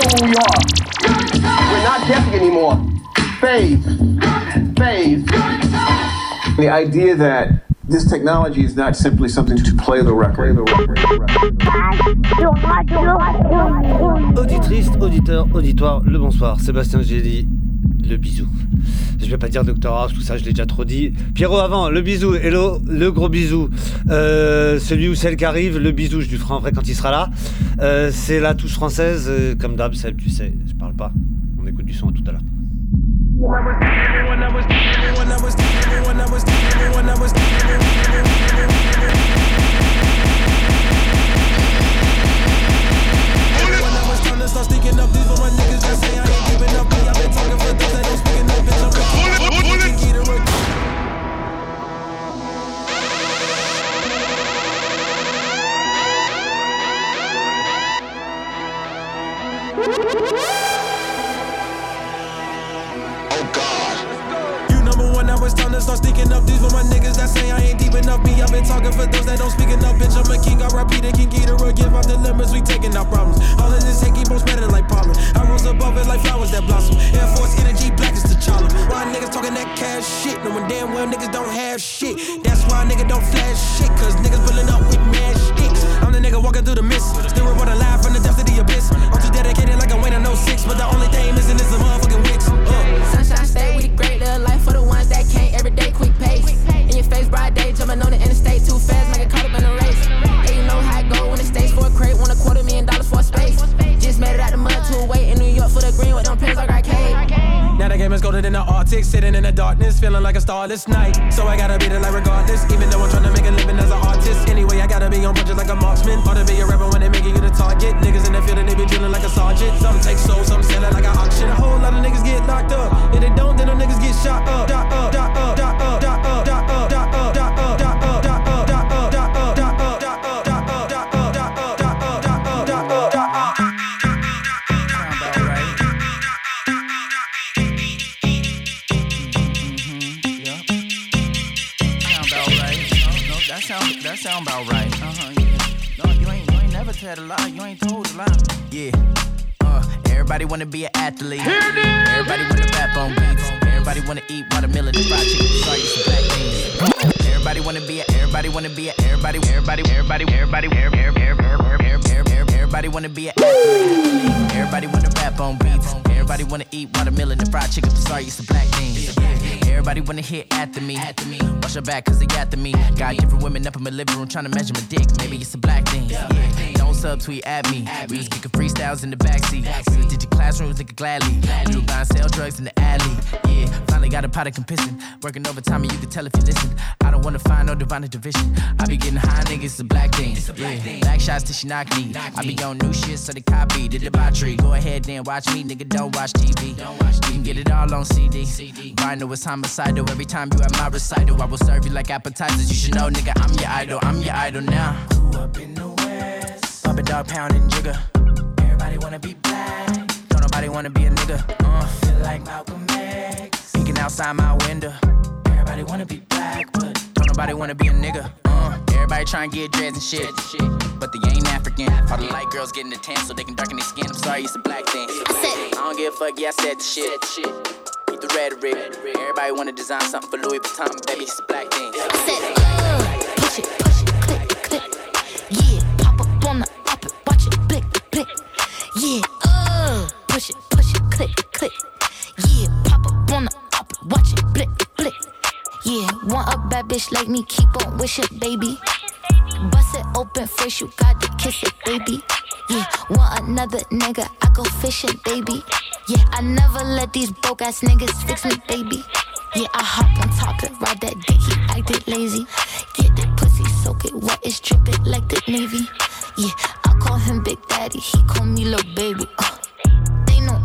know who we are. We're not guessing anymore. Phase. Phase. The idea that this technology is not simply something to play the record. Auditrice, auditeur, auditoire, le bonsoir. Sébastien Gély, le bisou. Je vais pas dire Docteur House, tout ça, je l'ai déjà trop dit. Pierrot, avant, le bisou, hello, le gros bisou. Euh, celui ou celle qui arrive, le bisou, je lui ferai en vrai quand il sera là. Euh, c'est la touche française, euh, comme d'hab, Seb, tu sais, je parle pas. On écoute du son à tout à l'heure. Woo! It's time to start sneaking up. These for my niggas that say I ain't deep enough. Me, I've been talking for those that don't speak enough. Bitch, I'm a king, I repeat it, king Ghidorah. Give out the limits, we taking out problems. All this hate keep on spreading like pollen. I rose above it like flowers that blossom. Air Force energy, black is the T'Challa. Why niggas talking that cash shit? Knowing damn well niggas don't have shit. That's why nigga don't flash shit, cause niggas pulling up with mad sticks. I'm the nigga walking through the mist. Still reporting live from the depths of the abyss. I'm too dedicated like I'm I know six. But the only thing missing is the motherfucking wicks. Uh. Sunshine stay with the great little life for the can't every day quick pace. In your face, bright day, jumping on the interstate too fast, make it caught up in a race. Yeah, you know how it go when it stays for a crate, want a quarter million dollars for a space. Just made it out the mud to a in New York for the green with them pins like arcade. The game is colder than the Arctic, sitting in the darkness, feeling like a starless night. So I gotta beat it like regardless, even though I'm trying to make a living as an artist. Anyway, I gotta be on punches like a marksman. Hard to be a rapper when they making you the target. Niggas in the field and they be drilling like a sergeant. Some take souls, some sell it like an auction. A whole lot of niggas get locked up. If they don't, then them niggas get shot up. Shot up, shot up, shot up, shot up, up, up, Everybody wanna be an athlete. Everybody wanna rap on beats. Everybody wanna eat watermelon and fried chicken. Sorry, some black beans. Everybody wanna be a, everybody wanna be a, everybody, everybody, everybody, everybody, everybody wanna be a athlete. Everybody wanna rap on beats. Everybody wanna eat watermelon and fried chicken. Sorry, it's the black beans. Everybody wanna hit after me. Watch your back, cause they after me. Got different women up in my living room trying to measure my dick. Maybe it's the black thing. Yeah. Don't subtweet at me. We was kicking freestyles in the backseat. We was ditching classrooms nigga gladly. We was buying sell drugs in the alley. Yeah, finally got a pot of pissing. Working overtime and you can tell if you listen. I don't wanna find no divine division. I be getting high, nigga, it's a black thing. Yeah, black shots till she knock me. I be on new shit, so they copy the debauchery. Go ahead then watch me, nigga, don't watch TV. You can get it all on CD. I know it's homicidal every time you at my recital. I will serve you like appetizers. You should know, nigga, I'm your idol. I'm your idol now. Grew Up in the west, Papa dog pounding jigger. Everybody wanna be black. Don't nobody wanna be a nigga. Uh, feel like Malcolm X. Peeking outside my window. Everybody wanna be black, but don't nobody wanna be a nigga. Uh, everybody try and get dreads and shit. But they ain't African. All the light girls getting the tan so they can darken their skin. I'm sorry, it's a black thing. I said, I don't give a fuck, yeah, I said the shit. Keep the rhetoric. Everybody wanna design something for Louis Vuitton, baby, it's a black thing. I Said, uh, push it, bad bitch like me, keep on wishing, baby. Bust it open first, you got to kiss it, baby. Yeah, want another nigga, I go fishing, baby. Yeah, I never let these broke ass niggas fix me, baby. Yeah, I hop on top and ride that dick, he acted lazy. Get that pussy, soak it wet, it's dripping like the Navy. Yeah, I call him Big Daddy, he call me little baby. Uh.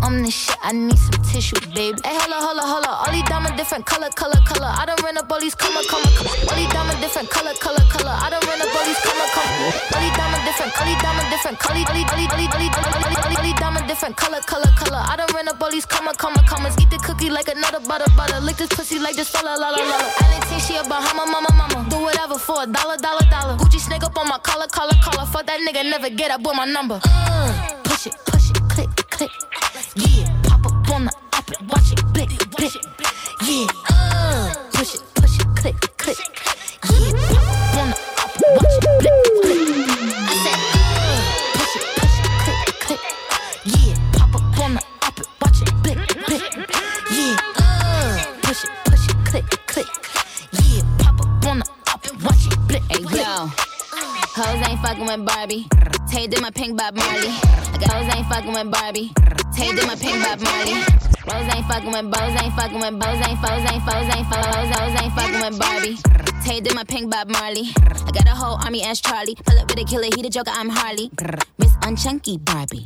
I'm the shit, I need some tissue, baby. Hey, holla, holla, holla. All these diamonds different color, color, color. I done run up all these color, color, color. All these diamonds different color, color, color. I done run up all these color, color. All these diamonds different, all these diamonds different. These, all these, all these, all these, all these, diamonds different color, color, color. I done run up all these comma, comma, commas. Eat the cookie like another butter, butter. Lick this pussy like this, la la la la. I didn't think she a Bahama, mama, mama. Do whatever for a dollar, dollar, dollar. Gucci snake up on my collar, collar, collar. Fuck that nigga, never get up with my number. Uh, push it, push Push it, push it, click, click. Yeah, pop up, up it, watch it. Yeah, uh, push it, push it, click, click. Yeah, pop up, up watch it. Hey, yo, hoes ain't fucking with Barbie. Tay did my pink Bob Marley. I got hoes ain't fucking with Barbie. Tay did my pink Bob Marley. Rose ain't fucking with bows, ain't fucking with bows, ain't foes, ain't foes, ain't foes, hoes ain't fucking with Barbie. Tay did my pink Bob Marley. I got a whole army as Charlie. Pull up with a killer, he the joker, I'm Harley. Miss Unchunky Barbie.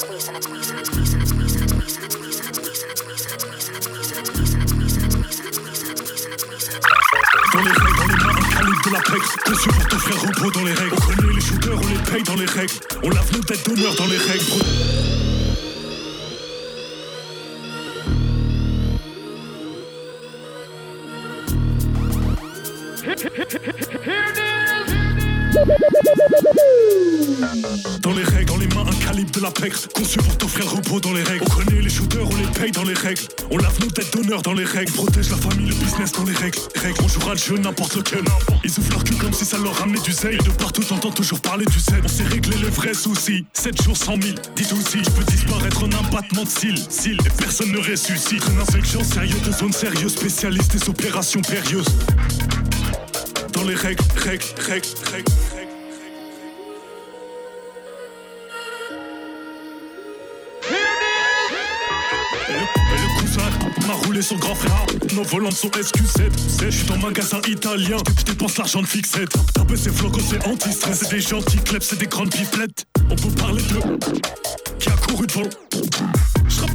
Conçu pour te dans les règles On les shooters, on les paye dans les règles On lave nos têtes dans les règles Dans les règles, on les mains un calibre de la PEC Conçu pour t'offrir le repos dans les règles. On connaît les shooters, on les paye dans les règles. On lave nos têtes d'honneur dans les règles. Protège la famille, le business dans les règles. Règles, on jouera le jeu n'importe lequel. Ils ouvrent leur cul comme si ça leur ramenait du zèle. Et de partout t'entends toujours parler du zèle. On sait régler les vrais soucis. 7 jours 100 000, dis aussi Tu peux disparaître en un battement de cils. Cils, et personne ne ressuscite. Un infection sérieux de zone sérieuse Spécialiste des opérations périlleuses Les règles, règles, règles, règles, Et le, et le m'a roulé son grand frère. Nos volants sont SQ7 Je suis dans magasin italien. Je dépense l'argent de fixette. Taper c'est floco c'est anti-stress. C'est des gentils clubs c'est des grandes pipelettes. On peut parler de Qui a couru devant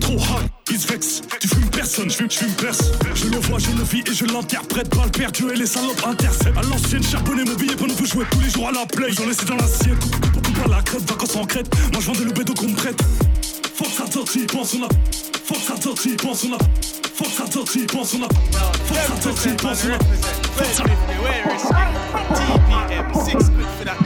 trop hard, il se vexe. Tu fumes personne, je fume, je fume perce Je le vois, je le vis et je l'interprète. Balle perdue et les salopes interceptent. À l'ancienne, charbonner mon billet pour nous jouer tous les jours à la play. Ils ont laissé dans l'assiette, coupe, à la crête, vacances en crête. Moi je vendais le bédo qu'on me prête faut que ça sorte, il pense on a. Faut que ça sorte, il pense on a. Faut que ça sorte, il pense on a. Faut que ça sorte, il pense on a. Faut que ça TPM, six quid for that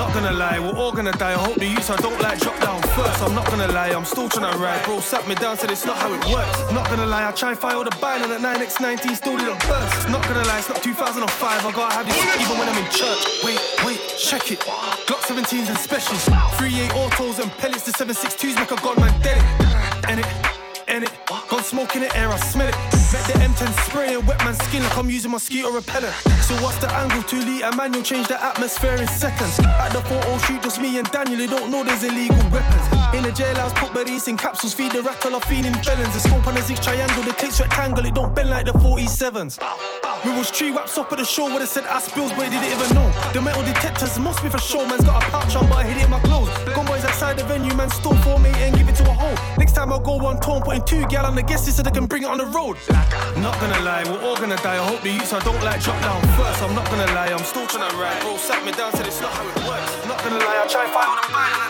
Not gonna lie, we're all gonna die. I hope the youths I don't like drop down first. I'm not gonna lie, I'm still trying to ride. Bro, sat me down, said it's not how it works. Not gonna lie, I try and file the bind and at 9x19 still didn't burst. Not gonna lie, it's not 2005. I gotta have this even when I'm in church. Wait, wait, check it. Glock 17s and specials. 3-8 autos and pellets. The 762s make a godman dead it. And it, and it. Gone smoke in the air, I smell it. Met the M10 spray and wet man skin like I'm using my mosquito repellent. So what's the angle? Two litre manual, change the atmosphere in seconds. At the photo shoot, just me and Daniel, they don't know there's illegal weapons. In the jailhouse, put berries in capsules, feed the rattle of feeding felons. The scope on zig triangle, the clips rectangle, it don't bend like the 47s. We was tree wraps up at the show where they said ass bills, but they didn't even know. The metal detectors must be for show, man's got a pouch on, but I hid it in my clothes. Gun boys outside the venue, man, stole for me and give it to a hoe. Next time I'll go one tone, putting two gal on the guest list so they can bring it on the road. Not gonna lie, we're all gonna die. I hope the youths I don't like drop down first. I'm not gonna lie, I'm still trying to ride. Bro, sat me down, said it's not how it works. Not gonna lie, I try fight with a mind.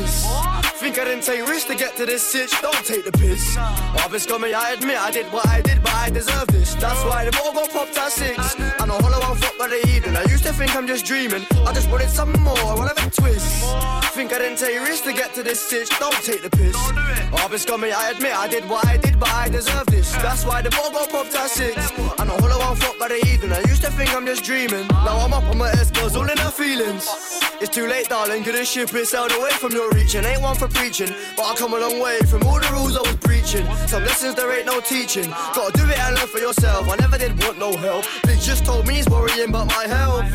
Think I didn't take risks to get to this sitch, don't take the piss. Obvious got me, I admit I did what I did, but I deserve this. That's why the ball got popped at six. And a hollow out foot by the evening. I used to think I'm just dreaming. I just wanted some more, a twist. Think I didn't take risks to get to this sitch, don't take the piss. Obvious got me, I admit I did what I did, but I deserve this. That's why the ball got popped at six. And a hollow out foot by the evening. I used to think I'm just dreaming. Now I'm up on my S girls, all in her feelings. It's too late, darling. Could have ship it sailed away from your reaching. Ain't one for preaching, but I come a long way from all the rules I was preaching. Some lessons there ain't no teaching. Gotta do it and learn for yourself. I never did want no help. They just told me he's worrying about my health.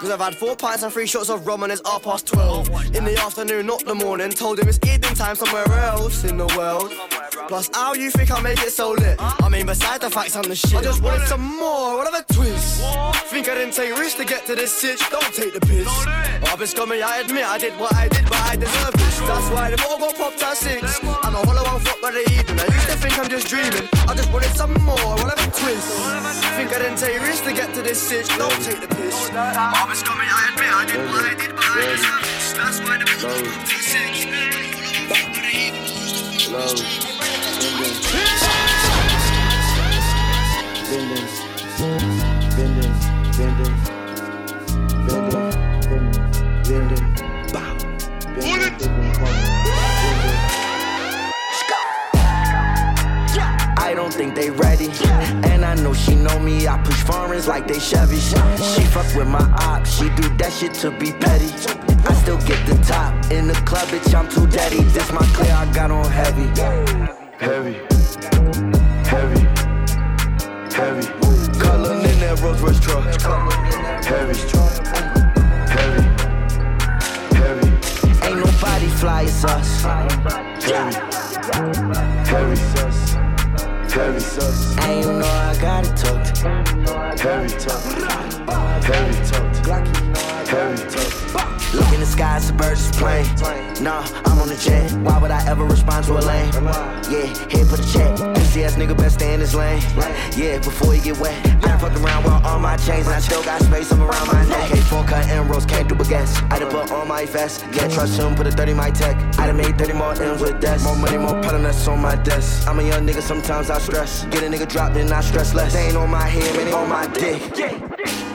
Cause I've had four pints and three shots of rum and it's half past twelve. In the afternoon, not the morning. Told him it's evening time somewhere else in the world. Plus, how you think I make it so lit? I mean, besides the facts I'm the shit. I just wanted some more, what other twist? Think I didn't take risks to get to this sitch? Don't take the piss. Oh, it's coming, I admit I did what I did, but I deserve this. That's why the ball got popped at six. I'm a hollow one fuck by the evening. I used to think I'm just dreaming. I just wanted some more, what other twist? Think I didn't take risks to get to this sitch? Don't take the piss. Oh, it's coming, I admit I did what I did, but I this. That's why the ball got popped at six. I don't think they ready. And I know she know me. I push foreigns like they Chevy. She fuck with my ops. She do that shit to be petty. I still get the top in the club, bitch. I'm too daddy. This my clear. I got on heavy. Heavy. Heavy. Heavy. Color in that Rolls Royce truck. Heavy. Heavy. Heavy. Ain't nobody fly as us. Heavy. Heavy. Heavy. And you know I got it tucked. Heavy. Talk. Heavy. Look in the sky, it's a bird's plane. Nah, I'm on the jet. Why would I ever respond to a lane? Yeah, here for the check. Pussy ass nigga best stay in his lane. Yeah, before he get wet. I fucked around with all my chains and I still got space I'm around my neck. K4 cut emeralds, can't do baguettes. I done put on my vest. Yeah, trust him, put a 30 my tech. I done made 30 more M's with this. More money, more pattern that's on my desk. I'm a young nigga, sometimes I stress. Get a nigga dropped, then I stress less. They on my head, man, on my dick. J'entends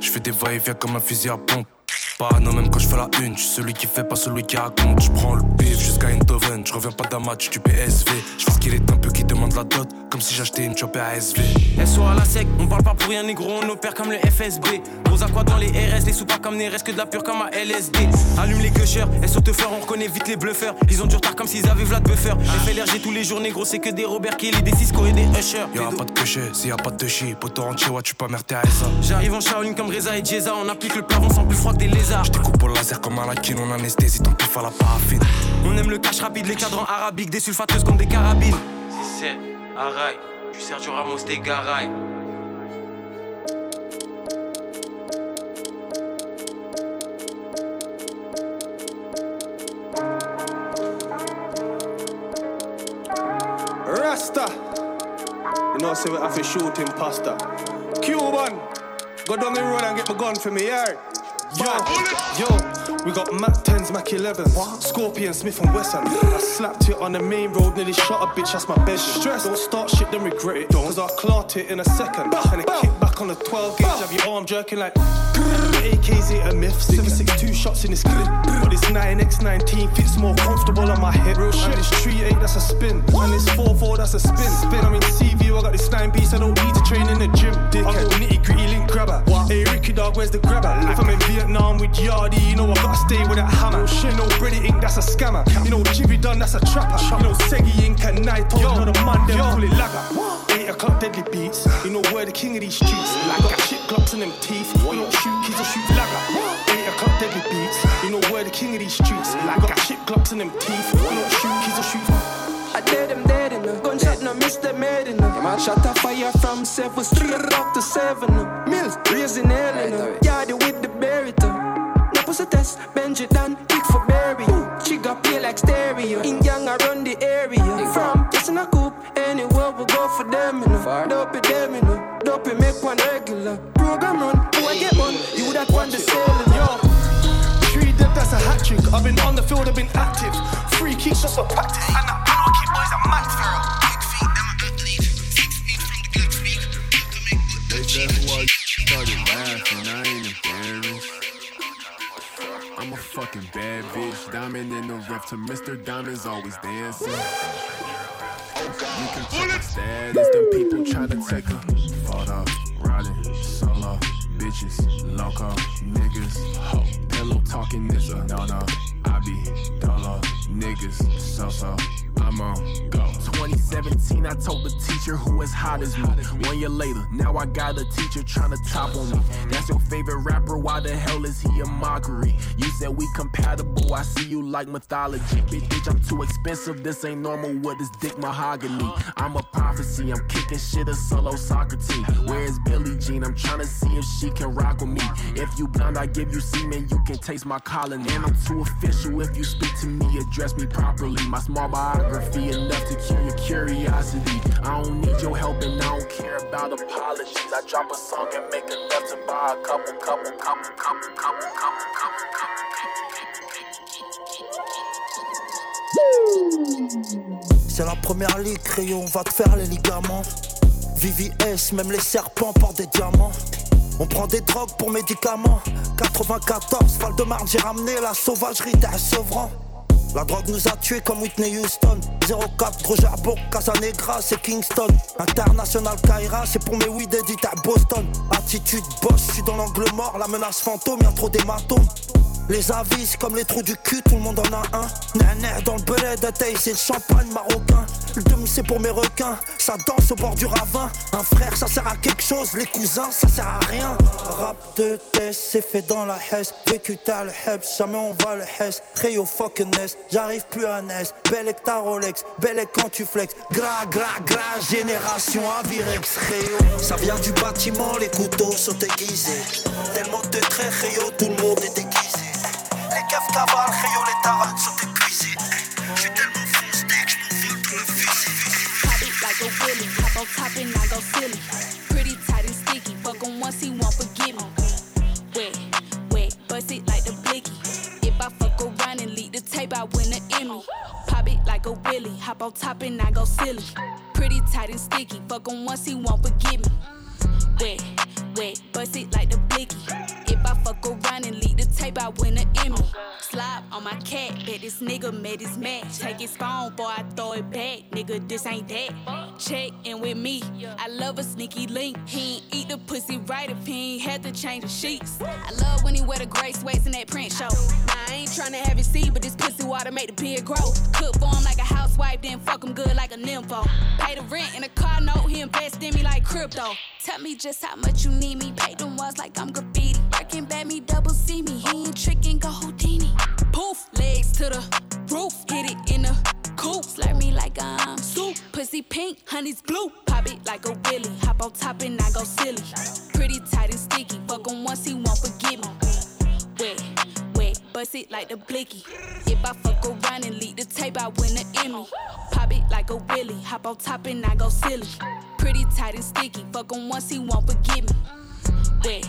Je fais des va-et-vient comme un fusil à pompe. Parano même quand je fais la une, je celui qui fait pas celui qui raconte. Je prends le bif jusqu'à Eindhoven, je reviens pas d'un match du PSV. Qu'il est un peu qui demande la dot, comme si j'achetais une chopée ASV. SO à la sec, on parle pas pour rien négro, on opère comme le FSB. Rose à quoi dans les RS, les sous pas comme les restes que de la pure comme à LSD. Allume les gushers, SO te faire, on reconnaît vite les bluffeurs. Ils ont du retard comme s'ils avaient Vlad Buffer. J'ai fait l'RG tous les jours négro, c'est que des Robert Kelly, des Cisco et des Usher. Y'aura pas de cocher, s'il y a pas de chi, poteau entier, ouais, tu peux merder à ça. J'arrive en Shaolin comme Reza et Jeza, on applique le plafond sans plus froid que des lézards. Découpe au laser comme un lakin, on anesthésie ton pif à la paraffine. On aime le cash rapide, les cadrans arabiques, des sulfateuses comme des carabines. Si c'est Araï, tu Sergio Ramos Garay. Rasta. You know, say we have to shoot him pasta. Cuban. Go down the road and get my gun for me, yeah? Yo, yo, we got Mac 10s, Mac 11s, Scorpion, Smith and Wesson. I slapped it on the main road, nearly shot a bitch, that's my bed. Stress, don't start shit, then regret it. Don't, Cause I'll clot it in a second. And then kick back on the 12 gauge, have your arm jerking like. AKs ain't a myth, 762 shots in this clip. But this 9x19 fits more comfortable on my hip. Real shit, this 3-8, that's a spin. And this 4-4, that's a spin. Spin, I'm in CV, I got this 9 piece, I don't need to train in the gym. Dick, I go nitty gritty link grabber. Hey, Ricky dog, where's the grabber? If I'm in Vietnam with Yardy, you know I gotta stay with that hammer. Shit, no Brady Ink, that's a scammer. You know Jimmy Dunn, that's a trapper. You know Seggy Ink and Night, you know the man, them pull it lagger. 8 o'clock deadly beats, you know we're the king of these streets. Like got shit glocks in them teeth, we don't shoot kids shoot lagger. 8 o'clock deadly beats, you know we're the king of these streets. Like got shit glocks in them teeth, we don't shoot kids or shoot. I dead them dead in the gunshot, no miss them head in the man shot a fire from seven straight up to seven. Mills raising hell in the Yardy with the berry No pussy test, Benji done, kick for berry She got play like stereo. In young around the area. From just in a coupe, anywhere we go for them you know. Dope it them you know. Dope it make one regular. Program run, hat. I've been on the field, I've been active. Free kicks just for practice. And that penalty boys are mad for. Big feet, them. Six feet from the good feet. Said who I started laughing, I ain't embarrassed. I'm a fucking bad bitch, diamond in the rough to Mr. Diamond's always dancing. You can check my status, them people tryna take her. Fought riding solo. bitches, loco, niggas, ho, pillow talking nigga, no no, I be dolo, niggas, so so, I'm on go. 2017, I told the teacher who as hot as me. One year later, now I got a teacher trying to top on me. That's your favorite rapper, why the hell is he a mockery? You said we compatible, I see you like mythology. Bitch, bitch, I'm too expensive, this ain't normal, what is dick mahogany? I'm a prophecy, I'm kicking shit a solo soccer team. Where's Billie Jean? I'm trying to see if she can rock with me. If you blind, I give you semen, you can taste my colony. And I'm too official if you speak to me, address me properly. My small biography, enough to C'est la première ligue, crayon, on va te faire les ligaments. VVS, même les serpents portent des diamants. On prend des drogues pour médicaments. 94, Val de Marne, j'ai ramené la sauvagerie d'un Sevran. La drogue nous a tués comme Whitney Houston. 04, Roger Bourg, Casanegra, c'est Kingston. International Kaira, c'est pour mes weed édite à Boston. Attitude boss, je suis dans l'angle mort, la menace fantôme, y'a trop d'hématomes. Les avis, comme les trous du cul, tout le monde en a un. Naner dans le de taille, c'est le champagne marocain. Le demi, c'est pour mes requins, ça danse au bord du ravin. Un frère, ça sert à quelque chose, les cousins, ça sert à rien. Rap de test, c'est fait dans la hesse. Vécu t'as le jamais on va le hess. Rio fucking j'arrive plus à Ness. Belle avec ta Rolex, belle quand tu flex. Gras, gras, gras, génération Avirex, Rio. Ça vient du bâtiment, les couteaux sont aiguisés. Tellement de traits, Rio, tout le monde est déguisé. Keufs cavalent, Rio, les sont épuisés. J'suis tellement foncé que j'm'envole tout le fusil. Pop it like a willy, hop on top and I go silly. Pretty tight and sticky, fuck him once he won't forgive me. Wet, wet, bust it like the blicky. If I fuck around and leak the tape, I win an Emmy. Pop it like a willy, hop on top and I go silly. Pretty tight and sticky, fuck him once he won't forgive me. Wet, wet, bust it like the tape, I win an Emmy. Slide on my cat, bet this nigga made his match. Take his phone, boy, I throw it back. Nigga, this ain't that. Check in with me. I love a sneaky link. He ain't eat the pussy right if he ain't had to change the sheets. I love when he wear the gray sweats in that print show. Now I ain't tryna have it see, but this pussy water make the beard grow. Cook for him like a housewife, then fuck him good like a nympho. Pay the rent in a car note, he invest in me like crypto. Tell me just how much you need me. Pay them walls like I'm graffiti. Working bad me, double see me. He ain't tricking, go Houdini. Legs to the roof. Hit it in the coop. Slurp me like I'm um, soup. Pussy pink, honey's blue. Pop it like a willy. Hop on top and I go silly. Pretty tight and sticky. Fuck him once he won't forgive me. Wet, wet, bust it like the blicky. If I fuck around and leak the tape, I win an Emmy. Pop it like a willy. Hop on top and I go silly. Pretty tight and sticky. Fuck him once he won't forgive me. Wet,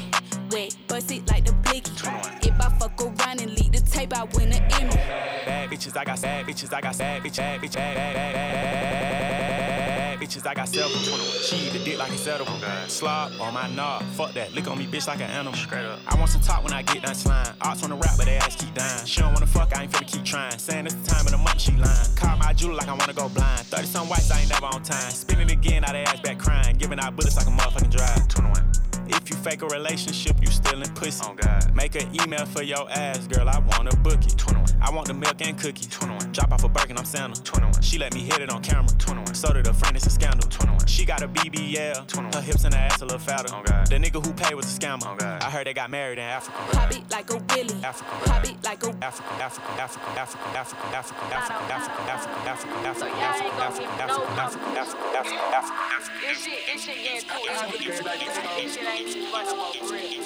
wet, bust it like the blicky. If I fuck around and leak the tape, I win an Emmy. Bad bitches, I got sad bitches, I got sad bitch, bad bitch, bad, bad, bad, bad, bad, bad bitches, I got several. She eat the dick like it's edible. Slob on my knob, fuck that, lick on me bitch like an animal. Straight up. I want some top when I get done slime. Ops on the rap, but they ass keep dying. She don't wanna fuck, I ain't finna keep trying. Saying it's the time of the month, she lying. Call my jeweler like I wanna go blind. 30 some whites, I ain't never on time. Spinning again, now they ass back crying. Giving out bullets like a motherfucking drive. 21. If you fake a relationship, you still in pussy. Oh God. Make an email for your ass, girl. I want a bookie. 21. I want the milk and cookies. 21. Drop off a Birkin, I'm Santa. 21. She let me hit it on camera. 21. So did a friend, it's a scandal. 21. She got a BBL. 21. Her hips and her ass a little fatter. Oh God. The nigga who paid was a scammer. Oh God. I heard they got married in Africa. Pop it like a willy. Africa. Pop it like a Africa, Africa, Africa, Africa, Africa, Africa, Africa, Africa, Africa, Africa, Africa, Africa, Africa, Africa, Africa, Africa, Africa, Africa. This shit, this shit getting too ugly. This shit ain't even fun no more, for real.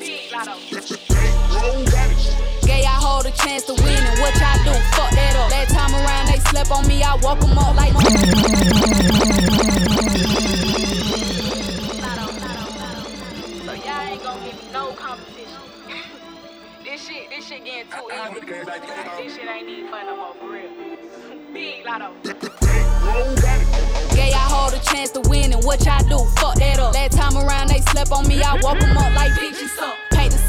Big lotto. Gay, I hold a chance to win, and what y'all do? Fuck that up. Last time around, they slept on me, I woke 'em up like. So y'all ain't gonna give me no competition. this shit, this shit getting too easy. This shit ain't even fun no more, for real. Big lotto. Yeah, I hold a chance to win, and what y'all do? Fuck that up. Last time around, they slept on me, I woke 'em up like bitches up.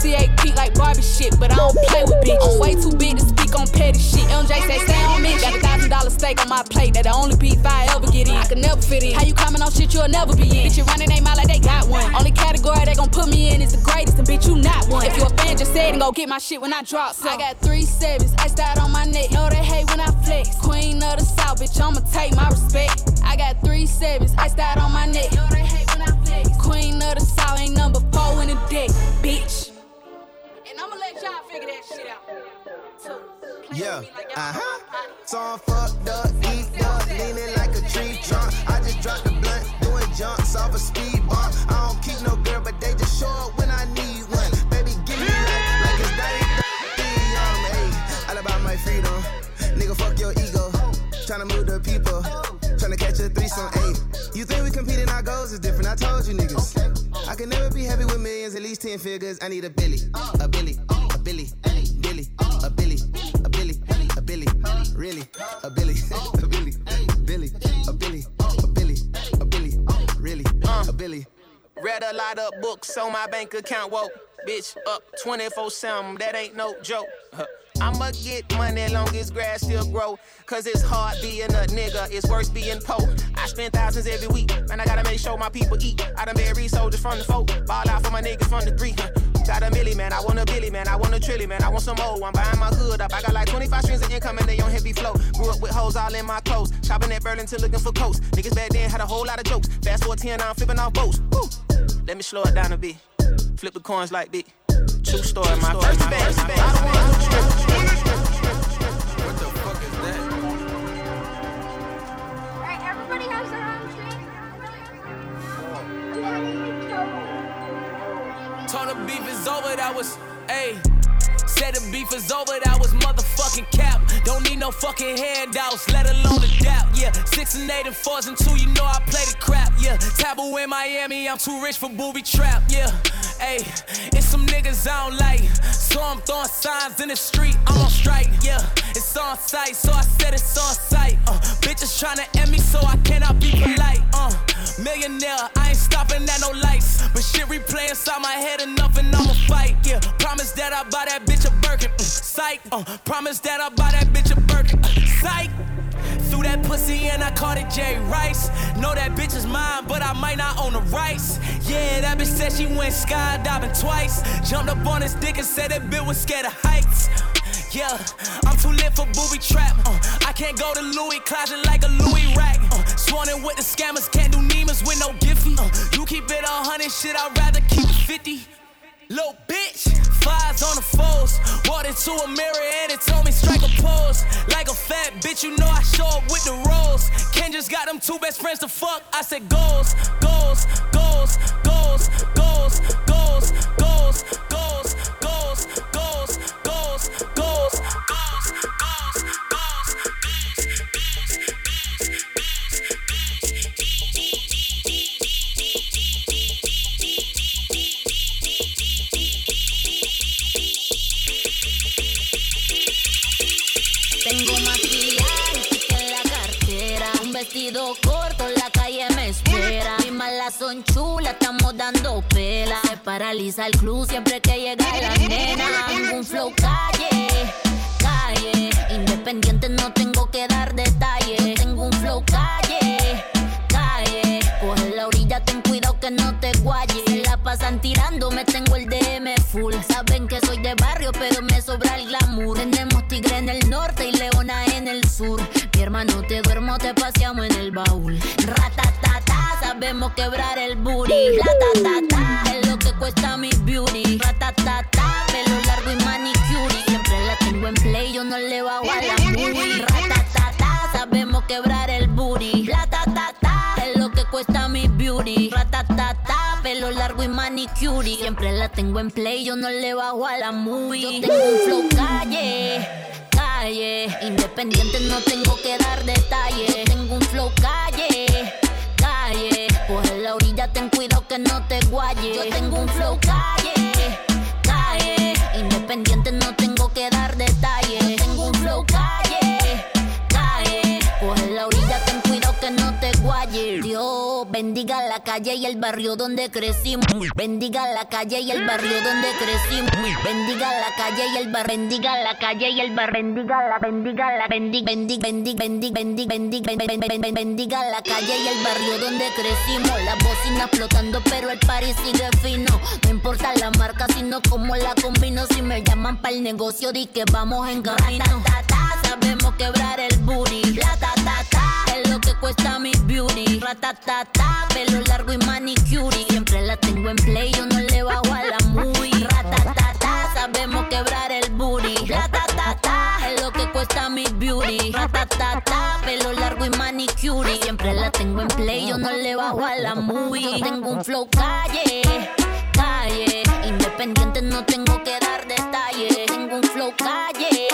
CAP like Barbie shit, but I don't play with bitches. Way too big to speak on petty shit. MJ say stay on me. Got a thousand dollar steak on my plate, that the only beef I ever get in. I could never fit in. How you coming on shit you'll never be in? Bitch, you running they mouth like they got one. Only category they gon' put me in is the greatest, and bitch, you not one. If you a fan, just say it and go get my shit when I drop. So. I got three sevens, iced out on my neck. Know they hate when I flex. Queen of the South, bitch, I'ma take my respect. I got three sevens, iced out on my neck. Know they hate when I flex. Queen of the South, ain't number four in the deck, bitch. Figure that shit out. So, Yeah, uh huh. So I'm fucked up, eat up, leaning like a tree trunk. I just dropped the blunt, doing jumps off a speed bump. I don't keep no girl, but they just show up when I need one. Baby, give me like, like it's day um, hey, all about my freedom. Nigga, fuck your ego. Tryna move the people, tryna catch a threesome, ayy. You think we competing, our goals is different, I told you niggas. I can never be happy with millions, at least 10 figures. I need a Billy, a Billy, Billy, Billy, a Billy, a Billy, a Billy, really, a Billy, a Billy, Billy, a Billy, a Billy, a Billy, really, a Billy. Read a lot of books on my bank account, woke. Bitch, up 24 7, that ain't no joke. I'ma get money long as grass still grow. Cause it's hard being a nigga, it's worse being po. I spend thousands every week, man, I gotta make sure my people eat. I done buried soldiers from the folk, ball out for my niggas from the three. Got a milli, man, I want a billy, man, I want a trilly, man, I want some more. I'm buying my hood up, I got like 25 streams of income and they on heavy flow. Grew up with hoes all in my clothes, shopping at Burlington looking for coats. Niggas back then had a whole lot of jokes. Fast forward 10, now I'm flipping off boats. Woo. Let me slow it down a bit. Flip the coins like big. True story, my first band. I don't want no What Told the beef is over, that was, ayy. Said the beef is over, that was motherfucking cap. Don't need no fucking handouts, let alone a doubt, Yeah, six and two, you know I play the crap. Yeah, taboo in Miami, I'm too rich for booby trap. Yeah, ayy, it's some niggas I don't like. So I'm throwing signs in the street, I'm on strike. Yeah, it's on sight, so I said it's on sight. Uh, bitches tryna end me, so I cannot be polite. Uh, millionaire, I ain't stopping at no lights. But shit replay inside my head enough and I'ma fight. Yeah, promise that I buy that bitch a Birkin. Mm, psych. Uh, promise that I buy that bitch a Birkin. Uh, psych. Threw that pussy and I called it Jay Rice. Know that bitch is mine, but I might not own the rights. Yeah, that bitch said she went skydiving twice. Jumped up on his dick and said that bitch was scared of heights. Yeah, I'm too lit for booby trap. Uh, I can't go to Louis closet like a Louis rack. Uh, sworn in with the scammers, can't do Nemas with no Giphy. Uh, you keep it a hundred, shit, I'd rather keep it 50. Little bitch, fives on the foes. Walked into a mirror and it told me strike a pose. Like a fat bitch, you know I show up with the rolls. Ken just got them two best friends to fuck. I said goals, goals, goals, goals, goals, goals, goals. Vestido corto, la calle me espera. Mis malas son chulas, estamos dando pela. Se paraliza el club siempre que llega la nena. Tengo un flow calle, calle. Independiente no tengo que dar detalles. Tengo un flow calle, calle. Coge la orilla, ten cuidado que no te guayes. Se la pasan tirándome, tengo el DM full. Saben que soy de barrio, pero me sobra el glamour. Tenemos tigre en el norte baúl. Ratatata, sabemos quebrar el booty. Ratatata, es lo que cuesta mi beauty. Ratatata, pelo largo y manicure. Siempre la tengo en play, yo no le bajo a la movie. Ratatata, sabemos quebrar el booty. Ratatata, es lo que cuesta mi beauty. Ratatata, pelo largo y manicure. Siempre la tengo en play, yo no le bajo a la movie. Yo tengo un flow calle, Independiente no tengo que dar detalles. Tengo un flow calle, calle. Coge la orilla, ten cuidado que no te guayes. Yo tengo un flow calle, calle. Independiente no tengo que dar detalles. Tengo un flow calle, guayes. Dios bendiga la calle y el barrio donde crecimos. Bendiga la calle y el barrio donde crecimos. Bendiga la calle y el bar. Bendiga la calle y el bar. Bendiga la bendiga la bendiga bendiga bendiga bendiga bendiga bendiga bendiga la calle y el barrio donde crecimos. La bocina flotando, pero el party sigue fino. No importa la marca, sino cómo la combino. Si me llaman para el negocio, di que vamos en camino. Sabemos quebrar el booty. Cuesta mi beauty. Ratatata, pelo largo y manicure. Siempre la tengo en play, yo no le bajo a la movie. Ratatata, sabemos quebrar el booty. La ta ta ta es lo que cuesta mi beauty. Ratatata, pelo largo y manicure. Siempre la tengo en play, yo no le bajo a la movie. Yo tengo un flow calle, calle. Independiente no tengo que dar detalles. Tengo un flow calle.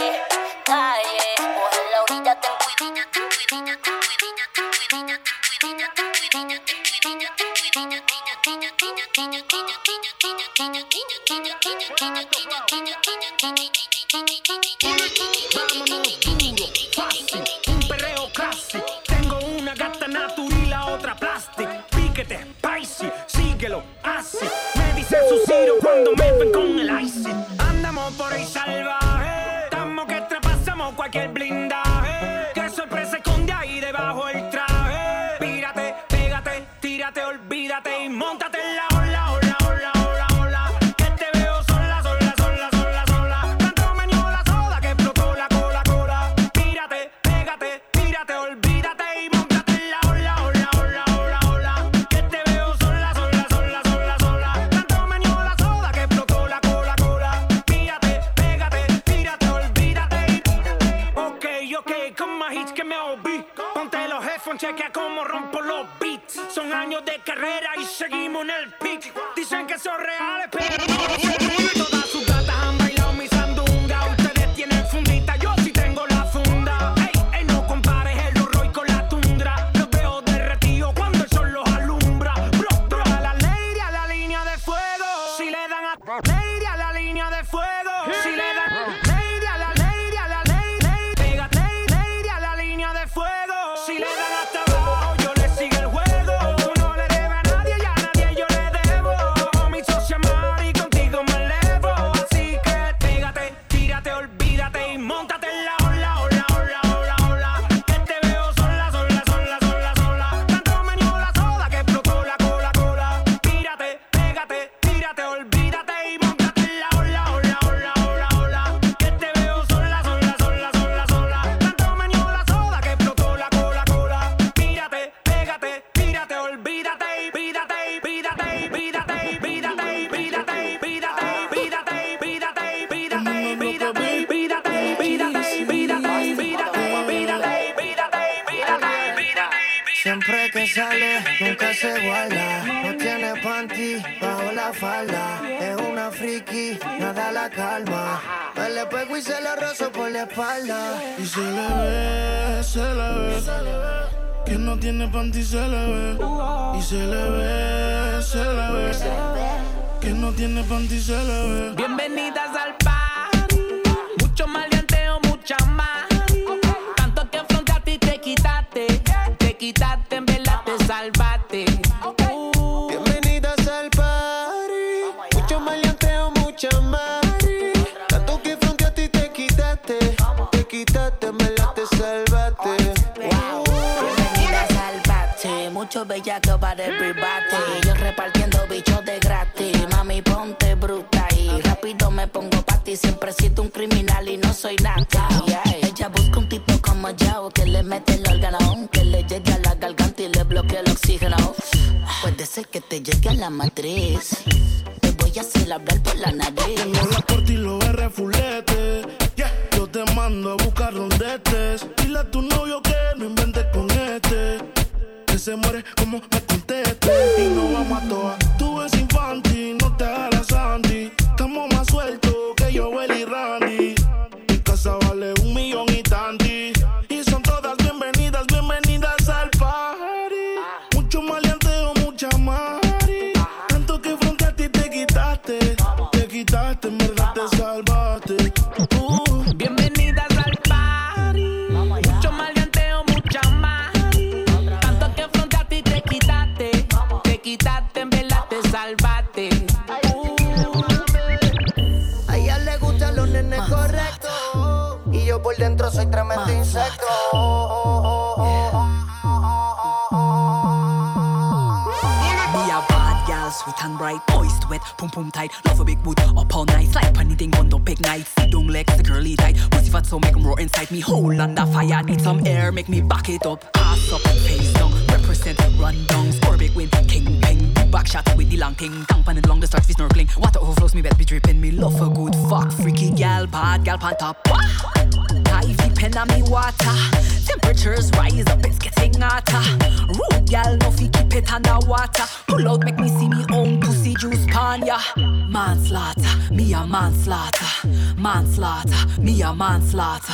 Calma. Me le pego y se la rozo por la espalda. Y se le ve, se le ve. Que no tiene panty se le ve. Y se le ve, se le ve. Que no tiene panty se le ve. Bienvenidas mucho bellaco para everybody. Yo repartiendo bichos de gratis. Mami, ponte bruta y rápido me pongo pa' ti. Siempre siento un criminal y no soy nada. Ella busca un tipo como yo que le mete el órgano, que le llegue a la garganta y le bloquee el oxígeno. Puede ser que te llegue a la matriz. Te voy a hacer hablar por la nariz. Tengo la corte y los R fulete. Yo te mando a buscar donde estés. Dile a tu se muere como me conteste. Y no vamos a toa. Tú eres infantil, no te hagas Sandy. Estamos más sueltos que yo, Willy y a manslaughter.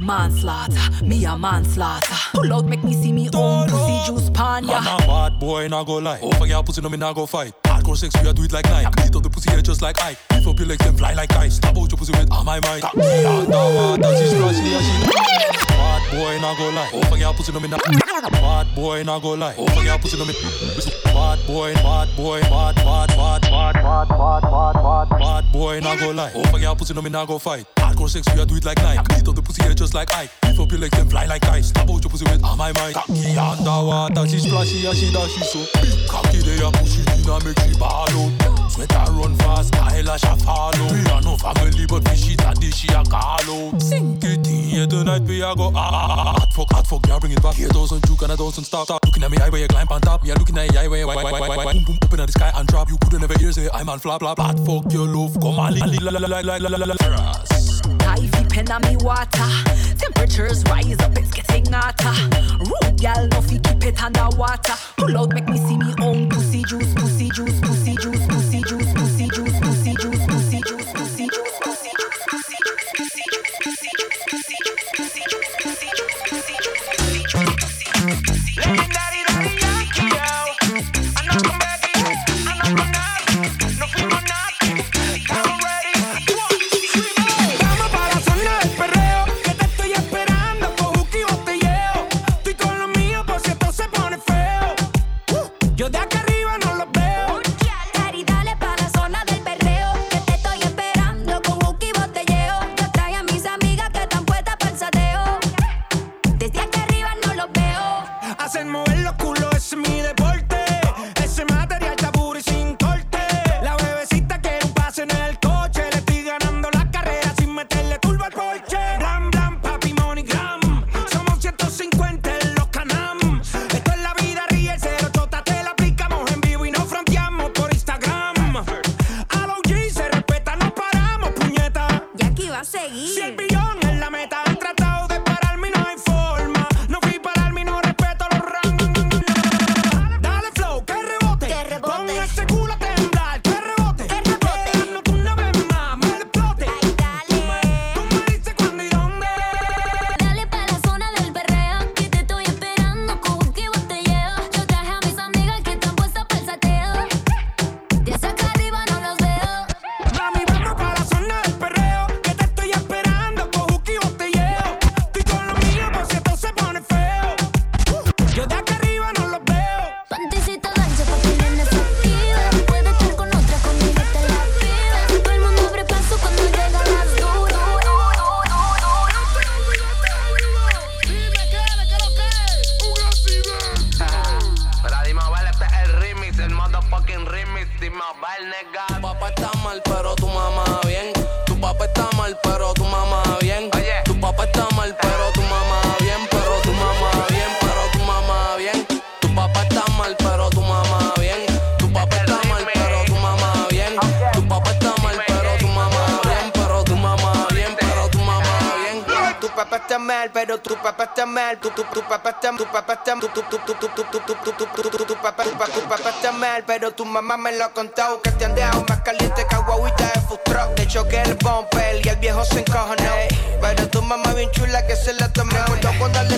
Manslaughter, me a manslaughter. Pull out, make me see me own pussy juice pan ya. I'm a bad boy, nah go lie. Over your pussy, no me nah go fight. Hardcore sex, we a do it like night. Beat up the pussy head just like I. Lift up your legs and fly like kites. Stab out your pussy with all my might. Yeah, now water, she splashy and she. Bad boy, nah go lie. Over your pussy, no me nah. Bad boy, nah go lie. Over your pussy, no me. Bad boy, bad boy, bad, bad, bad, bad, bad, bad, bad, bad, bad boy, nah go lie. Over your pussy, no me nah go fight. Hardcore sex, we a do it like night. Beat up the pussy head just like I. Lift up your legs and fly like kites. Stab out your pussy with all my might. Cocky underwater, she splashy and she dash she so. Big cocky there, push it in and make she ball out. Sweat and run fast, style she follow. We are no family, but we at this she a call out. Sink it in here tonight, we a go ah ah ah. Hot fuck, hot fuck, yeah, bring it back. Here doesn't juke and I doesn't stop. stop. Looking at me, eye where you climb on top. Yeah, looking at your eye where you why why why why boom boom up in the sky and drop. You couldn't ever hear say I'm on flap flap. Hot fuck your love, come on, li la la la la la la la. High pen on me water. Temperatures rise up, it's getting hotter. Rude gal, no fi keep it underwater. Pull out, make me see me own pussy juice, pussy juice, pussy juice, mal. Tu tu tu papá está tu papá está tu tu tu tu tu tu tu tu tu tu tu tu papá tu papá tu papá está mal, pero tu mamá me lo ha contado que te han dejado más caliente que guaguita de frustró. De hecho que el bumper y el viejo se encojonó. Pero tu mamá bien chula que se la tomó. Cuando cuando la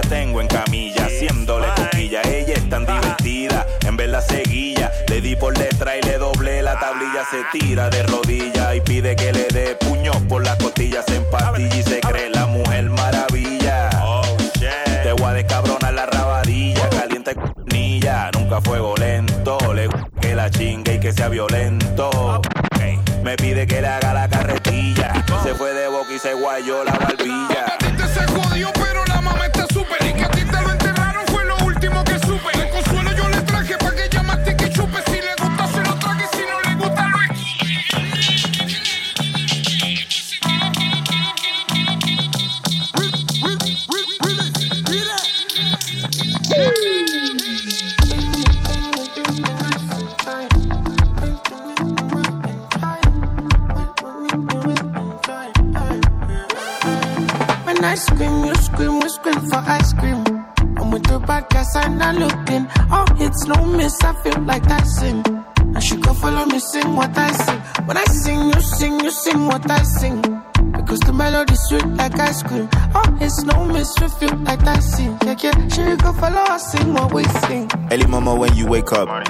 la tengo en camilla, haciéndole coquilla. Ella es tan divertida, en verla seguilla. Le di por detrás y le doblé la tablilla. Se tira de rodillas y pide que le dé puño por las costillas. Se empastilla y se cree la mujer maravilla. Te voy a descabronar la rabadilla, caliente nilla. Nunca fuego lento, le que la chingue y que sea violento. Me pide que le haga la carretilla. Se fue de boca y se guayó la barbilla.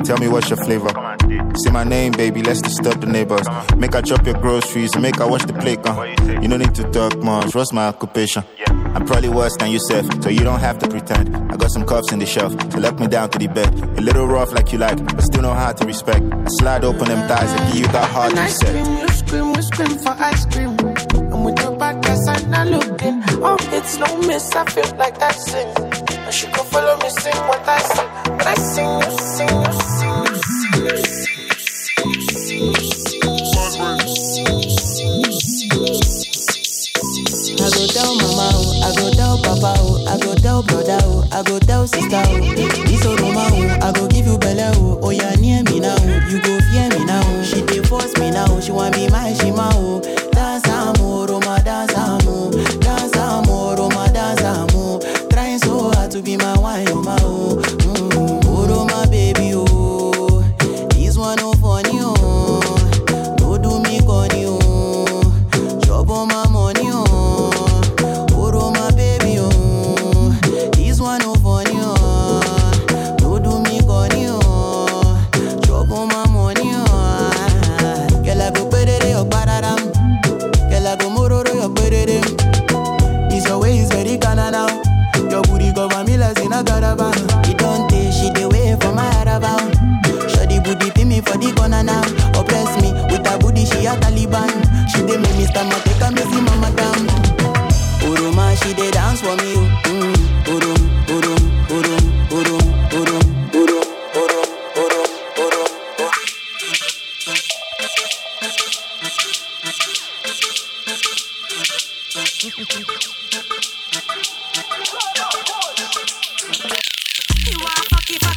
Tell me what's your flavor. Say my name, baby, let's disturb the neighbors. Make I chop your groceries, make I wash the plate. Uh. You don't need to talk much, what's my occupation? I'm probably worse than yourself, so you don't have to pretend. I got some cuffs in the shelf, so lock me down to the bed. A little rough like you like, but still know how to respect. I slide open them thighs and give you that hard I reset. scream, you scream, we scream for ice cream. I'm with bad guys and I looking. Oh, it's no miss, I feel like I sing. And she go follow me, sing what I sing. When I sing, you sing, you sing, papa, oh, I go tell brother, oh, I go tell sister, oh.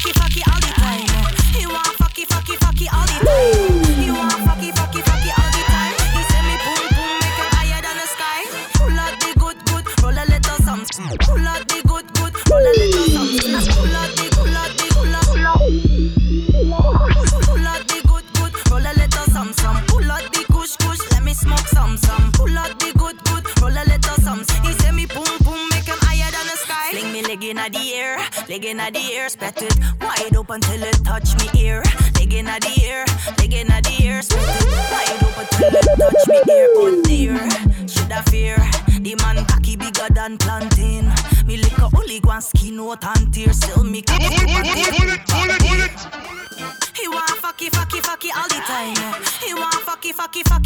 He want fucky, fucky, fucky all the time. He want fucky, fucky, fucky all the time. He say me boom, boom, make him higher than the sky. Pull out the good, good, roll a little something. Pull out the good, good, roll a little something. Pull out the, pull out the, pull out, pull out. Pull out the good, good, roll a little some, some. Pull out the kush, kush, let me smoke some, some. Pull out the good, good, roll a little some. He say me boom, boom, make him higher than the sky. Fling me leg inna the air, leg inna the air, spit it till it touch me ear. Leg inna the air, leg inna the air, spit it wide open till it touch me ear. Oh dear, should I fear? The man cocky bigger than plantain. Me lick a only one skin out and tear. Still me cocky He want fucky, fucky, fucky all the time. He want fucky, fucky, fucky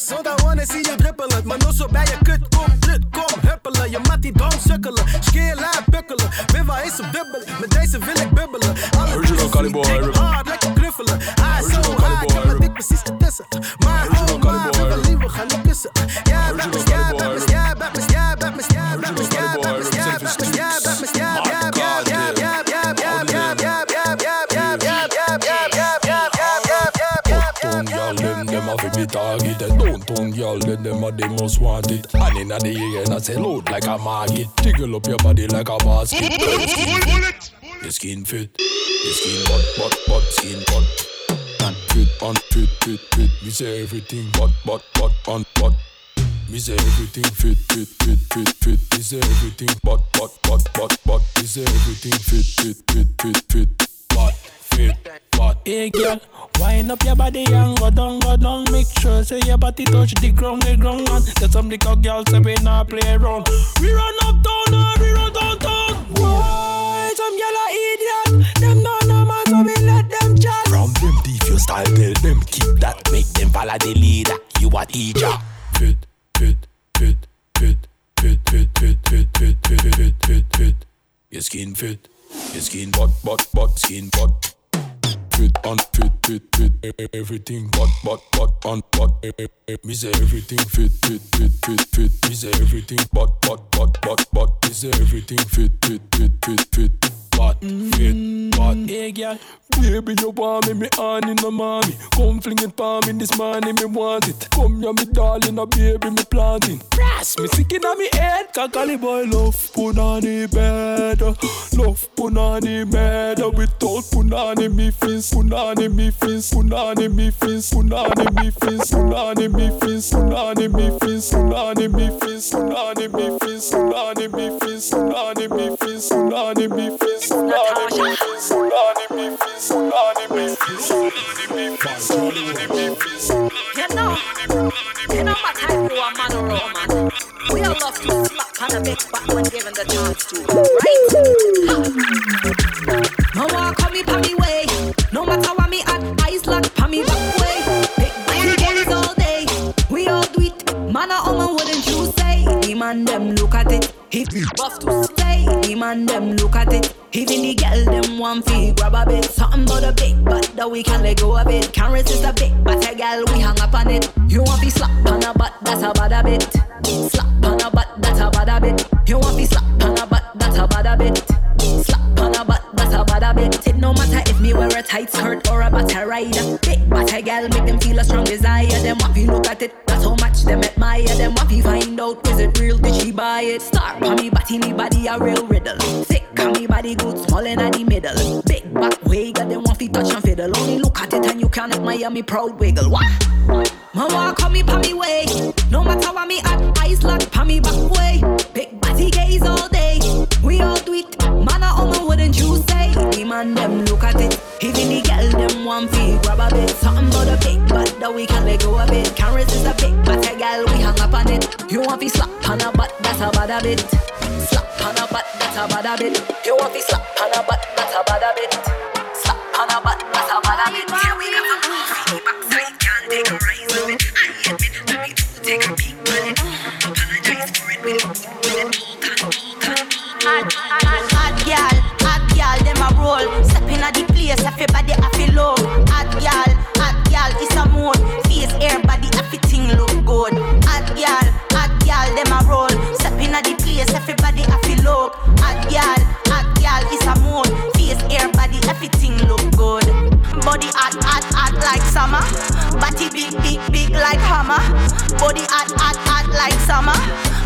so i wanna see si je prepalant, my no so bad je And inna the air, and I say load like a maggot. Tickle up your body like a basket. Your skin fit, your skin butt, butt, butt, skin butt. And fit, and fit, fit, fit. Me say everything, butt, butt, butt, and butt. Me say everything fit, fit, fit, fit, fit. Me say everything, butt, butt, butt, butt, butt. Me say everything fit, fit, fit, fit, fit. Butt, fit, butt. Hey girl, wind up your body and go down, go down. Make sure say your body touch the ground, the ground. And there's some little girls say we not play around. We run uptown and we run downtown. Why some girl are idiot? Them no no man, so we let them chat. From them thief your style, tell them keep that. Make them follow the leader. You a teacher. Fit, fit, fit, fit, fit, fit, fit, fit, fit, fit, fit, fit, fit. Your skin fit, your skin butt, butt, butt, skin butt. Fit and fit, fit, fit, everything and butt. E- e- e- Me say everything fit, fit, fit, fit, fit. Me say everything butt, butt, butt, butt, butt. Me say everything fit, fit, fit, fit, fit. Butt, fit, butt. Hey girl, Baby, you want me, me on in the mommy. Come fling it for me this morning, me want it. Come here, me darling, a baby, me planting. brass me sick inna me head. Kakali boy love put on bed Love the bed Without the me fins the me fins the me fins the me fins the me fins the me fins the me fins the me fins the me fins the me fins the me fins you know, you know what I do, a man or woman. We are given the chance to, right? We can let go of it. Can't resist a bit, but a girl we hang up on it. You want fi slap on a butt, that's a bad a bit. Me proud wiggle. What? Mama call me pa me way. No matter what me at, eyes locked pa me back way. Big body gaze all day. We all do it. Man or woman, wouldn't you say? The man them look at it. Even the girl them want fi grab a bit. Something about a big butt that we can let go a bit. Can't resist a big butt, a girl we hang up on it. You want to slap on a butt, that's a bad a bit. Slap on a butt, that's a bad a bit.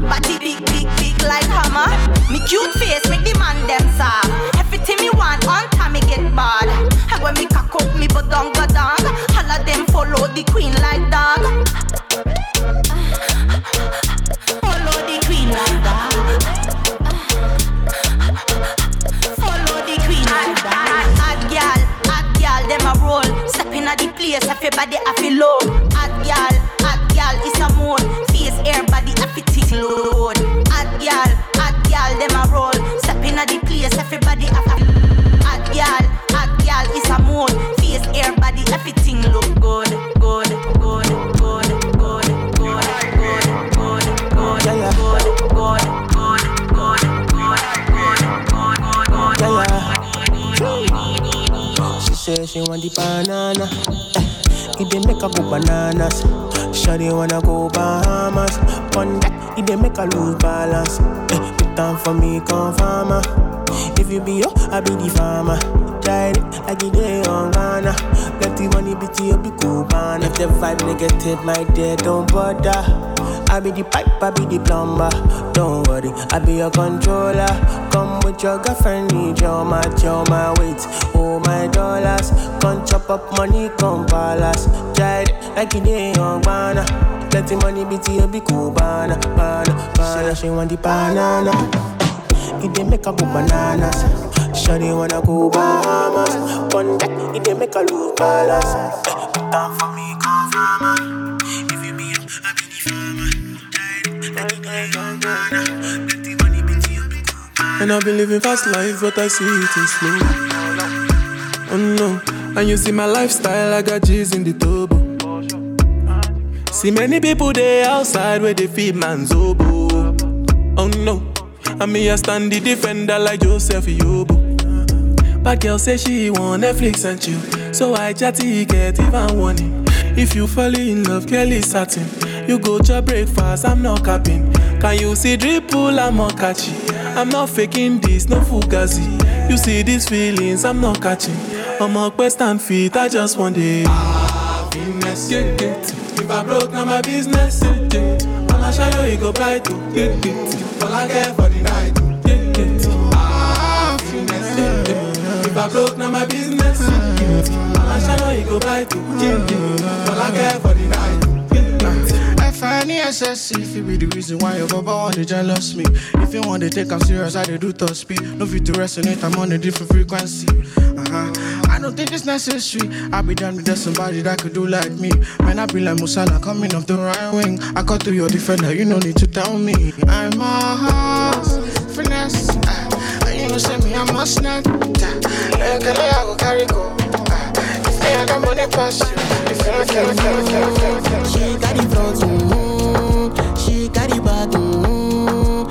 Body big, big, big like hammer. Me cute face make the man them soft. Everything me want on time me get bad. And when me cock up me but don't go down. All of them follow the queen the banana. Eh, it dey make a go bananas. Shawty wanna go Bahamas. One that it dey make a lose balance. Eh, put down for me, come farmer. If you be yo, I be the farmer. It like it dey on Ghana. Plenty money, bitch, you be cool, man. If the vibe negative, my dear, don't bother. I be the pipe, I be the plumber. Don't worry, I be your controller. Come with your girlfriend, need your match, your my weight, oh my dollars. Come chop up money, come palace. Try like it dey on Ghana. Plenty money, bitch, you be cool, banana, banana, banana. She want the banana. It dey make her go bananas. Shawty wanna go Bahamas. One that it dey make her lose balance. Put for me, come farmer. And I've been living fast life, but I see it is slow. Oh no, and you see my lifestyle, I got G's in the turbo. See many people there outside where they feed man's oboe. Oh no, and me I stand the defender like Joseph Yobo. But girl say she want Netflix and chill, so I chatty get even warning. If you fall in love, is satin. You go to breakfast, I'm not capping. Can you see dripple? I'm not catchy. I'm not faking this, no fugazi. You see these feelings, I'm not catching. I'm a quest and feet, I just want it. Happiness, yeah, yeah. If I broke, now my business, yeah, yeah. I'ma show you, you go bright, oh, yeah, yeah. All I get for the night. If I broke, now my business, yeah, yeah. I'ma show you, you go bright, oh, yeah, yeah. All I get for the night, oh, I find the SS if it be the reason why your baba want to jealous me. If you want to take I'm serious, I do top speed. No fit to resonate, I'm on a different frequency. Uh-huh. I don't think it's necessary. I be done with that somebody that could do like me. Man, I be like Musala coming off the right wing. I cut through your defender, you no need to tell me. I'm a horse, finesse. Uh, you know, say me, I'm a snack. Uh, like I go carry go. I. She got the front, mm-hmm. she got the back, mm-hmm.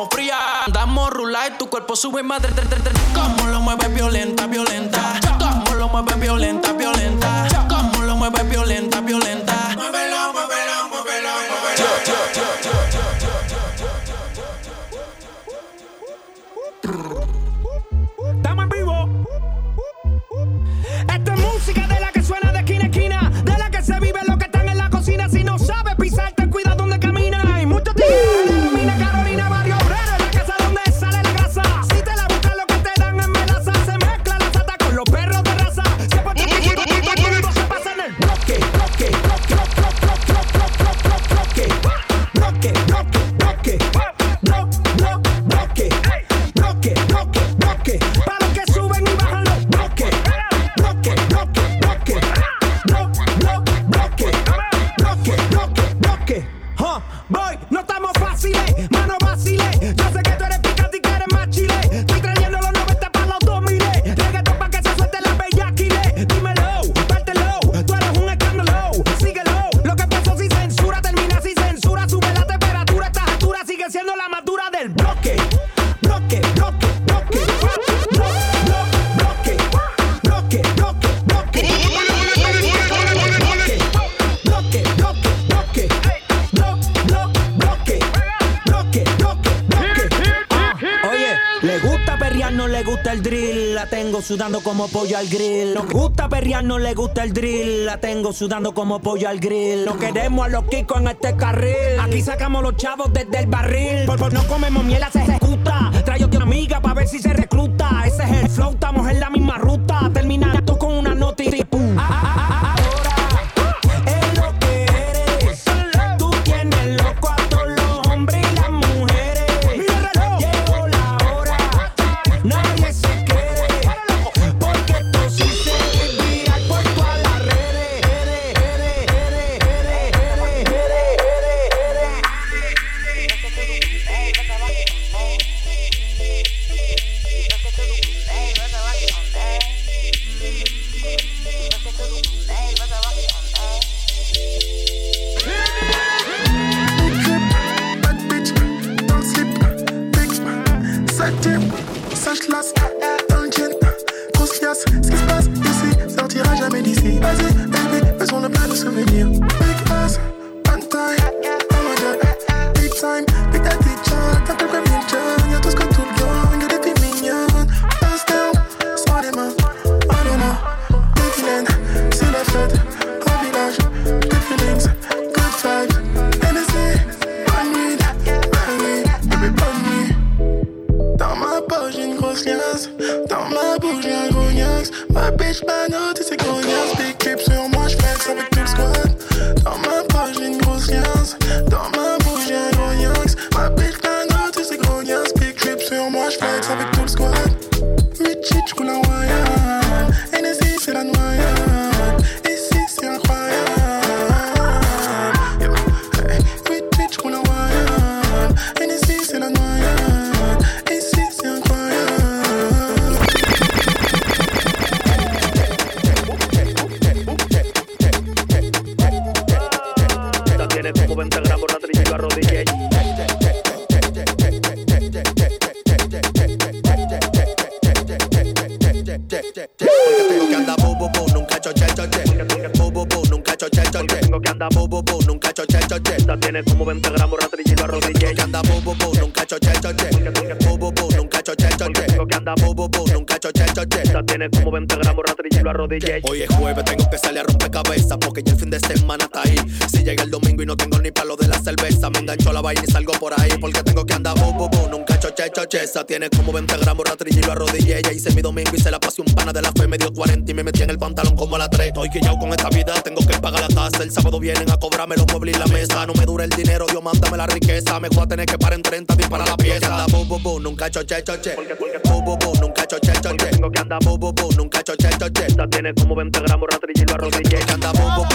como fría. Andamos rular y tu cuerpo sube madre. Como lo mueves violenta, violenta. Sudando como pollo al grill. Nos gusta perrear, no le gusta el drill. La tengo sudando como pollo al grill. No queremos a los kikos en este carril. Aquí sacamos los chavos desde el barril. Por, por no comemos miel, se ejecuta. Trae otra amiga para ver si se recluta. Ese es el flow, estamos en la misma ruta. Tiene como 20 gramos, Natalie, yo arrodillé. Porque tengo que andar bu, bu, nunca choche, choche. Nunca. Tengo que andar bu, bu, nunca choche, choche. Esta tiene como 20 gramos, arrodillé. Tengo que andar bu, bu, nunca choche, choche. Esta tiene como 20 gramos, Natalie, yo arrodillé. Hoy es jueves, tengo que salir a romper cabeza porque ya el fin de semana está ahí. Si llega el domingo y no tengo ni palo de la cerveza, me engancho la vaina y salgo por ahí porque tengo que andar bu, bu, nunca choche, choche. Esa tiene como 20 gramos, rastrilla y lo arrodillé. Ya hice mi domingo y se la pasé un pana de la fe, me dio 40 y me metí en el pantalón como a las 3. Estoy quillao con esta vida, tengo que pagar la tasa. El sábado vienen a cobrarme los muebles y la mesa. No me dura el dinero, Dios mándame la riqueza. Me voy a tener que parar en 30 disparar la pieza. Anda bu, bu, bu, nunca choche, choche. Bu, bu, bu, nunca choche, choche. Tengo que andar Bu, bu, bu, nunca choche, choche. Esta tiene como 20 gramos, Natalie, yo arrodillé. Que anda bu, bu,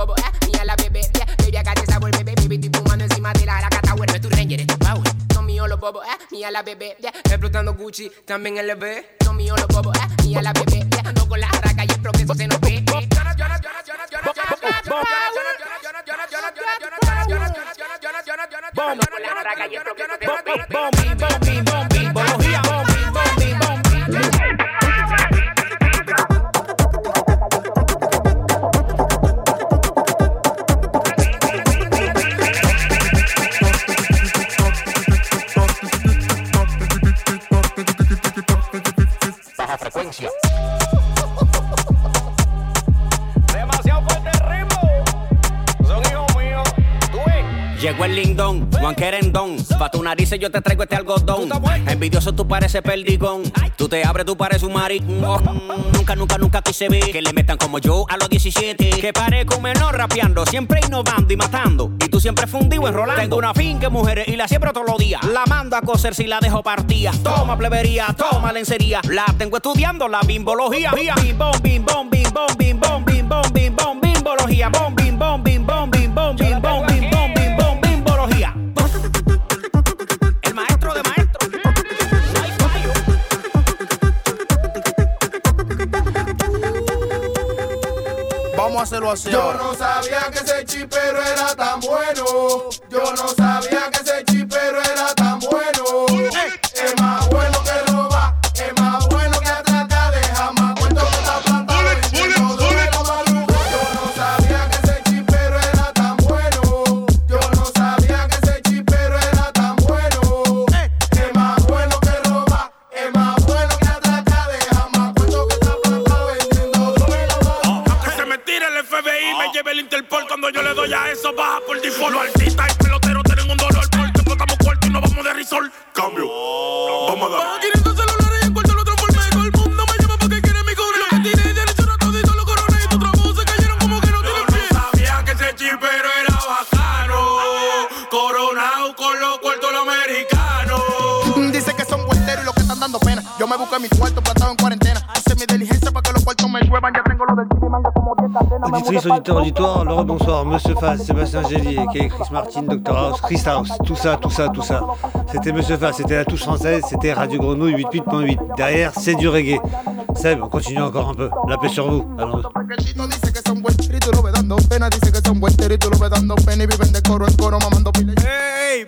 Bobos, eh, la bebé. Yeah. Baby, acá te sabor, bebé. Baby, estoy fumando encima de la araca, tower. No es tu ranger, es tu power. Son los bobos, eh, mía la bebé. Yeah. Explotando Gucci, también LV. Son míos los bobos, eh, mía la bebé. Yeah. Ando con la araca Juan Querendón, pa' tu narices yo te traigo este algodón. Envidioso tú pareces perdigón. Tú te abres, tú pareces un maricón. Nunca, nunca, nunca quise ver que le metan como yo a los 17. Que parezco un menor rapeando, siempre innovando y matando. Y tú siempre fundido enrolando. Tengo una finca mujeres y la siembro todos los días. La mando a coser si la dejo partida. Toma plebería, toma lencería. La tengo estudiando la bimbología. Bim bom, bim bom, bim bom, bim bom, bim bom, bim bom, bimbología. Bom, bim bom, bim bom, bim bom, bim bom, Yo no sabía que ese chipero era tan bueno. Yo no sabía que ese Amis auditeurs, auditoires, bonsoir. Monsieur Faz, Sébastien Gélier, Chris Martin, Dr House, Chris House, tout ça, tout ça, tout ça. C'était Monsieur Faz, c'était la touche française, c'était Radio Grenouille 88.8. Derrière, c'est du reggae. Seb, on continue encore un peu. La paix sur vous. Allons-y. Hey,